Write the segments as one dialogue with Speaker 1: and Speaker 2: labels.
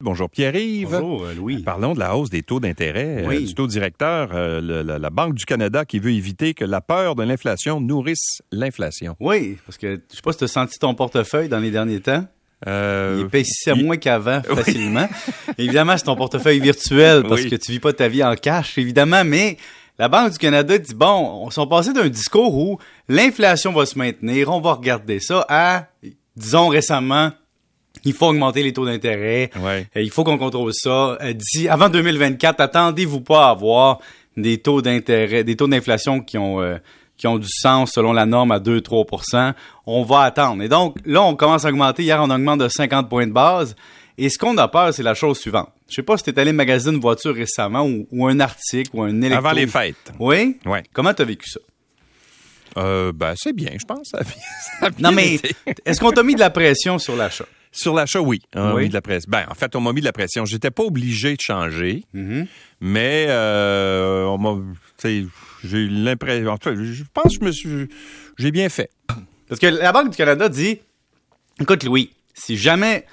Speaker 1: Bonjour Pierre-Yves.
Speaker 2: Bonjour euh, Louis.
Speaker 1: Parlons de la hausse des taux d'intérêt, euh,
Speaker 2: Oui.
Speaker 1: du taux directeur, euh, le- la, la Banque du Canada qui veut éviter que la peur de l'inflation nourrisse l'inflation.
Speaker 2: Oui, parce que je sais pas si tu as senti ton portefeuille dans les derniers temps.
Speaker 1: Euh,
Speaker 2: Il épaississait
Speaker 1: il-
Speaker 2: moins qu'avant, facilement. évidemment, c'est ton portefeuille virtuel parce
Speaker 1: Oui.
Speaker 2: que tu vis pas ta vie en cash, évidemment, mais la Banque du Canada dit, bon, on s'en passé d'un discours où l'inflation va se maintenir, on va regarder ça, à, disons récemment, il faut augmenter les taux d'intérêt,
Speaker 1: Ouais.
Speaker 2: Euh, Il faut qu'on contrôle ça. Euh, avant 2024, attendez-vous pas à avoir des taux d'intérêt, des taux d'inflation qui ont euh, qui ont du sens selon la norme à 2-3% On va attendre. Et donc, là, on commence à augmenter. Hier, on augmente de 50 points de base. Et ce qu'on a peur, c'est la chose suivante. Je sais pas si tu es allé magasiner une voiture récemment ou, ou un article ou un électro.
Speaker 1: Avant les fêtes.
Speaker 2: Oui?
Speaker 1: Ouais.
Speaker 2: Comment tu as vécu ça?
Speaker 1: Euh, ben, c'est bien, je pense. Ça a bien- ça a
Speaker 2: Non, mais est-ce qu'on t'a mis de la pression sur l'achat?
Speaker 1: Sur l'achat, oui. On a
Speaker 2: Oui.
Speaker 1: mis de la pression. Ben, en fait, on m'a mis de la pression. J'étais pas obligé de changer,
Speaker 2: Mhm.
Speaker 1: mais euh, on m'a. J'ai eu l'impression. En tout cas, je pense que je me suis. J'ai bien fait.
Speaker 2: Parce que la Banque du Canada dit Écoute, Louis, si jamais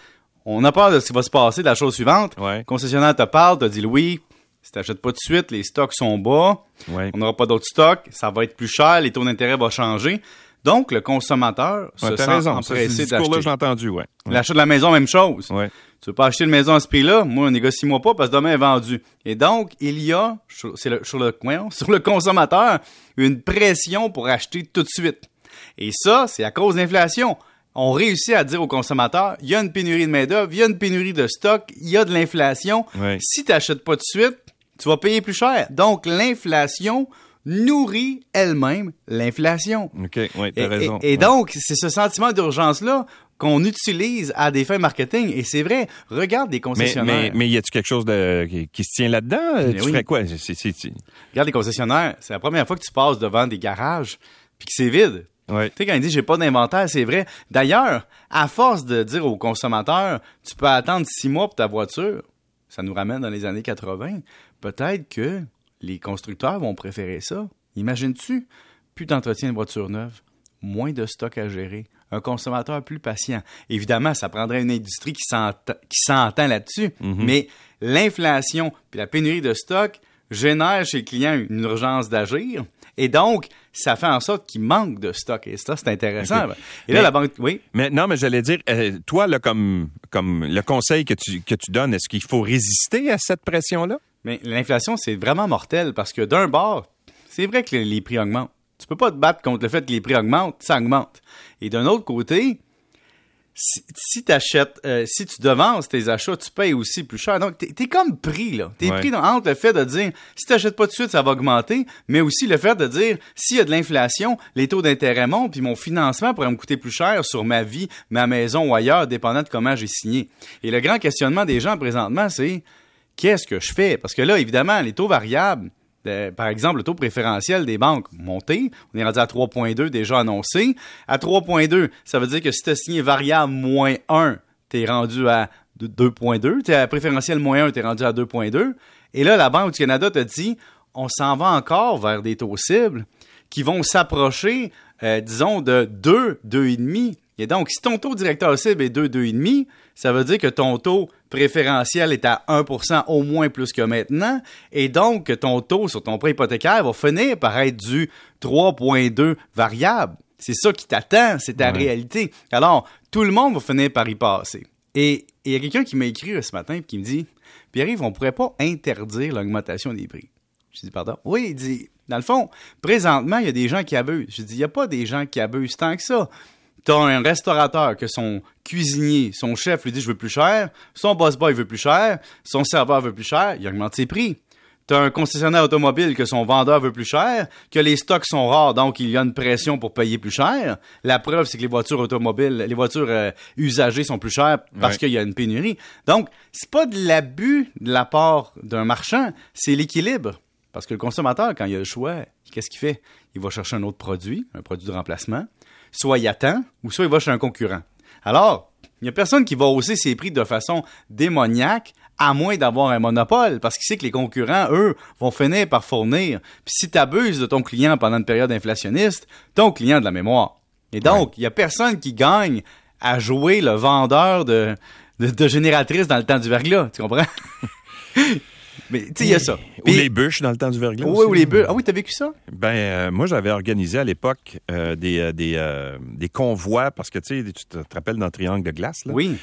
Speaker 2: on a peur de ce qui va se passer, de la chose suivante,
Speaker 1: Ouais.
Speaker 2: le concessionnaire te parle, te dit Louis, si t'achètes pas tout de suite, les stocks sont bas,
Speaker 1: Ouais.
Speaker 2: on n'aura pas d'autres stocks, ça va être plus cher, les taux d'intérêt vont changer. Donc, le consommateur
Speaker 1: Ouais,
Speaker 2: se sent
Speaker 1: raison.
Speaker 2: Empressé d'acheter.
Speaker 1: j'ai entendu, ouais. Ouais.
Speaker 2: L'achat de la maison, même chose.
Speaker 1: Ouais.
Speaker 2: Tu veux pas acheter une maison à ce prix-là? Moi, négocie-moi pas parce que demain est vendu. Et donc, il y a, sur, c'est le, sur, le, sur le consommateur, une pression pour acheter tout de suite. Et ça, c'est à cause de l'inflation. On réussit à dire au consommateur, il y a une pénurie de main-d'œuvre, il y a une pénurie de stock, il y a de l'inflation. Si tu n'achètes pas tout de suite, tu vas payer plus cher. Donc, l'inflation nourrit elle-même l'inflation.
Speaker 1: OK, oui,
Speaker 2: Et,
Speaker 1: t'as raison.
Speaker 2: et- et
Speaker 1: Ouais.
Speaker 2: donc, c'est ce sentiment d'urgence-là qu'on utilise à des fins marketing. Et c'est vrai, regarde des concessionnaires.
Speaker 1: mais, mais y a-tu quelque chose de, qui, qui se tient là-dedans? Tu
Speaker 2: oui.
Speaker 1: ferais quoi?
Speaker 2: Regarde les concessionnaires. C'est la première fois que tu passes devant des garages puis que c'est vide.
Speaker 1: Ouais.
Speaker 2: Tu sais, quand ils disent j'ai pas d'inventaire, c'est vrai. D'ailleurs, à force de dire aux consommateurs, tu peux attendre six mois pour ta voiture, ça nous ramène dans les années 80. Peut-être que les constructeurs vont préférer ça. Imagines-tu? Plus d'entretien de voiture neuve, moins de stock à gérer, un consommateur plus patient. Évidemment, ça prendrait une industrie qui s'entend, là-dessus, mais l'inflation puis la pénurie de stock génère chez le client une urgence d'agir. Et donc, ça fait en sorte qu'il manque de stock. Et ça, c'est intéressant. Et là,
Speaker 1: Mais-
Speaker 2: la banque, oui?
Speaker 1: Mais non, mais j'allais dire, euh, toi, là, comme, comme le conseil que tu, que tu donnes, est-ce qu'il faut résister à cette pression-là?
Speaker 2: Mais l'inflation, c'est vraiment mortel parce que d'un bord, c'est vrai que les- prix augmentent. Tu peux pas te battre contre le fait que les prix augmentent, ça augmente. Et d'un autre côté, si, si t'achètes, euh, si tu devances tes achats, tu payes aussi plus cher. Donc, t'es es comme pris, là. T'es
Speaker 1: Ouais.
Speaker 2: pris dans- entre le fait de dire, si t'achètes pas tout de suite, ça va augmenter, mais aussi le fait de dire, s'il y a de l'inflation, les taux d'intérêt montent, puis mon financement pourrait me coûter plus cher sur ma vie, ma maison ou ailleurs, dépendant de comment j'ai signé. Et le grand questionnement des gens présentement, c'est, qu'est-ce que je fais? Parce que là, évidemment, les taux variables, par exemple, le taux préférentiel des banques monté. On est rendu à 3,2 déjà annoncé. À 3,2, ça veut dire que si tu as signé variable moins 1, tu es rendu à de- 2,2. Tu à préférentiel moins 1, tu es rendu à 2,2. Et là, la Banque du Canada te dit, on s'en va encore vers des taux cibles qui vont s'approcher, euh, disons, de 2, 2,5. Et donc, si ton taux directeur cible est 2, 2,5, ça veut dire que ton taux préférentiel est à 1% au moins plus que maintenant, et donc que ton taux sur ton prêt hypothécaire va finir par être du 3,2 variable. C'est ça qui t'attend, c'est ta
Speaker 1: Ouais.
Speaker 2: réalité. Alors, tout le monde va finir par y passer. Et il y a quelqu'un qui m'a écrit euh, ce matin et qui me dit Pierre-Yves, on pourrait pas interdire l'augmentation des prix. Je dis pardon. Oui, il dit dans le fond, présentement, il y a des gens qui abusent. Je dis il y a pas des gens qui abusent tant que ça. Tu as un restaurateur que son cuisinier, son chef lui dit je veux plus cher, son boss boy veut plus cher, son serveur veut plus cher, il augmente ses prix. Tu as un concessionnaire automobile que son vendeur veut plus cher, que les stocks sont rares, donc il y a une pression pour payer plus cher. La preuve, c'est que les voitures automobiles, les voitures euh, usagées sont plus chères parce
Speaker 1: Ouais.
Speaker 2: qu'il y a une pénurie. Donc, c'est pas de l'abus de la part d'un marchand, c'est l'équilibre. Parce que le consommateur, quand il a le choix, qu'est-ce qu'il fait? Il va chercher un autre produit, un produit de remplacement. Soit il attend, ou soit il va chez un concurrent. Alors, il n'y a personne qui va hausser ses prix de façon démoniaque, à moins d'avoir un monopole, parce qu'il sait que les concurrents, eux, vont finir par fournir. Puis si tu abuses de ton client pendant une période inflationniste, ton client a de la mémoire. Et donc, il n'y a personne qui gagne à jouer le vendeur de, de, de génératrice dans le temps du verglas, tu comprends? Mais tu sais, il y a ça.
Speaker 1: Ou les bûches dans le temps du verglas.
Speaker 2: Oui, ou les bûches. Ah oui, t'as vécu ça?
Speaker 1: Ben, euh, moi, j'avais organisé à l'époque euh, des, euh, des, euh, des convois, parce que tu sais, tu te rappelles dans le triangle de glace, là?
Speaker 2: Oui.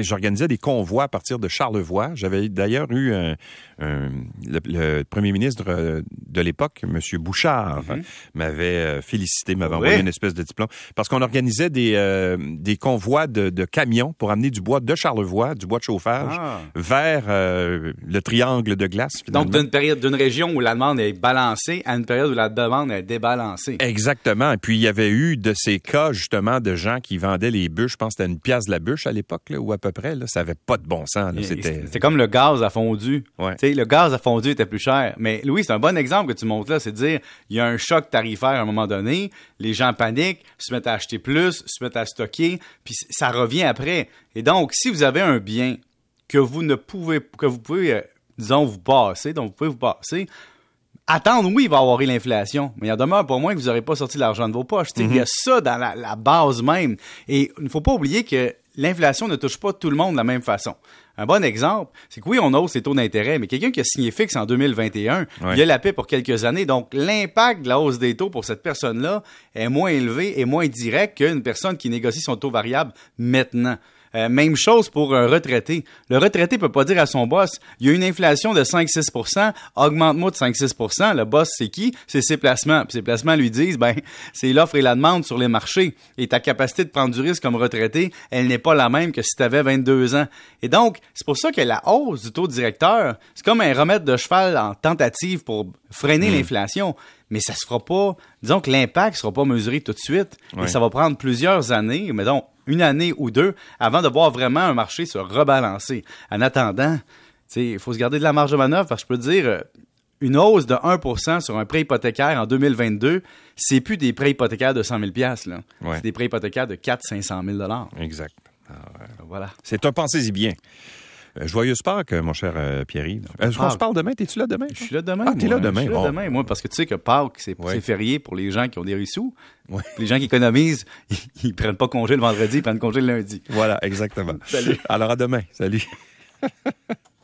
Speaker 1: J'organisais des convois à partir de Charlevoix. J'avais d'ailleurs eu un, un- le, le premier ministre de l'époque, M. Bouchard, m'avait euh, félicité, m'avait envoyé une espèce de diplôme, parce qu'on organisait des, des convois de, de camions pour amener du bois de Charlevoix, du bois de chauffage,
Speaker 2: Ah.
Speaker 1: vers euh, le triangle de glace.
Speaker 2: Donc, d'une période, d'une région où la demande est balancée à une période où la demande est débalancée.
Speaker 1: Exactement. Et puis, il y avait eu de ces cas, justement, de gens qui vendaient les bûches. Je pense que c'était une pièce de la bûche à l'époque, ou à peu près. Là. Ça avait pas de bon sens.
Speaker 2: C'est comme le gaz à fondu.
Speaker 1: Ouais.
Speaker 2: Le gaz à fondu était plus cher. Mais Louis, c'est un bon exemple que tu montres là, c'est de dire il y a un choc tarifaire à un moment donné, les gens paniquent, se mettent à acheter plus, se mettent à stocker, puis ça revient après. Et donc, si vous avez un bien que vous ne pouvez que vous pouvez euh, disons vous passer, donc vous pouvez vous passer, attendre, oui, il va y avoir l'inflation, mais il y en demeure pour moins que vous n'aurez pas sorti l'argent de vos poches. Il y a ça dans la, la base même. Et il ne faut pas oublier que l'inflation ne touche pas tout le monde de la même façon. Un bon exemple, c'est que oui, on hausse les taux d'intérêt, mais quelqu'un qui a signé fixe en 2021,
Speaker 1: Ouais.
Speaker 2: il a la paix pour quelques années. Donc, l'impact de la hausse des taux pour cette personne-là est moins élevé et moins direct qu'une personne qui négocie son taux variable maintenant. Euh, même chose pour un retraité. Le retraité peut pas dire à son boss, il y a une inflation de 5-6% augmente-moi de 5-6% Le boss, c'est qui? C'est ses placements. Puis ses placements lui disent, ben, c'est l'offre et la demande sur les marchés. Et ta capacité de prendre du risque comme retraité, elle n'est pas la même que si tu avais 22 ans. Et donc, c'est pour ça que la hausse du taux directeur, c'est comme un remède de cheval en tentative pour freiner l'inflation. Mais ça se fera pas, disons que l'impact sera pas mesuré tout de suite. Et ça va prendre plusieurs années, mettons une année ou deux, avant de voir vraiment un marché se rebalancer. En attendant, il faut se garder de la marge de manœuvre parce que je peux te dire, euh, une hausse de 1% sur un prêt hypothécaire en 2022, c'est plus des prêts hypothécaires de 100 000 là.
Speaker 1: Ouais.
Speaker 2: C'est des prêts hypothécaires de 400-500 000
Speaker 1: Exact.
Speaker 2: Voilà.
Speaker 1: C'est un pensez-y bien. Euh, joyeuse Pâques, mon cher euh, Pierre-Yves. Est-ce qu'on
Speaker 2: Pâques.
Speaker 1: se parle demain? T'es-tu là demain?
Speaker 2: Je suis là demain.
Speaker 1: Ah, t'es là demain.
Speaker 2: Je suis là demain, moi, parce que tu sais que Pâques, c'est
Speaker 1: Ouais.
Speaker 2: férié pour les gens qui ont des.
Speaker 1: Ouais.
Speaker 2: Les gens qui économisent, ils, ils prennent pas congé le vendredi, ils prennent congé le lundi.
Speaker 1: Voilà, exactement.
Speaker 2: Salut.
Speaker 1: Alors, à demain. Salut.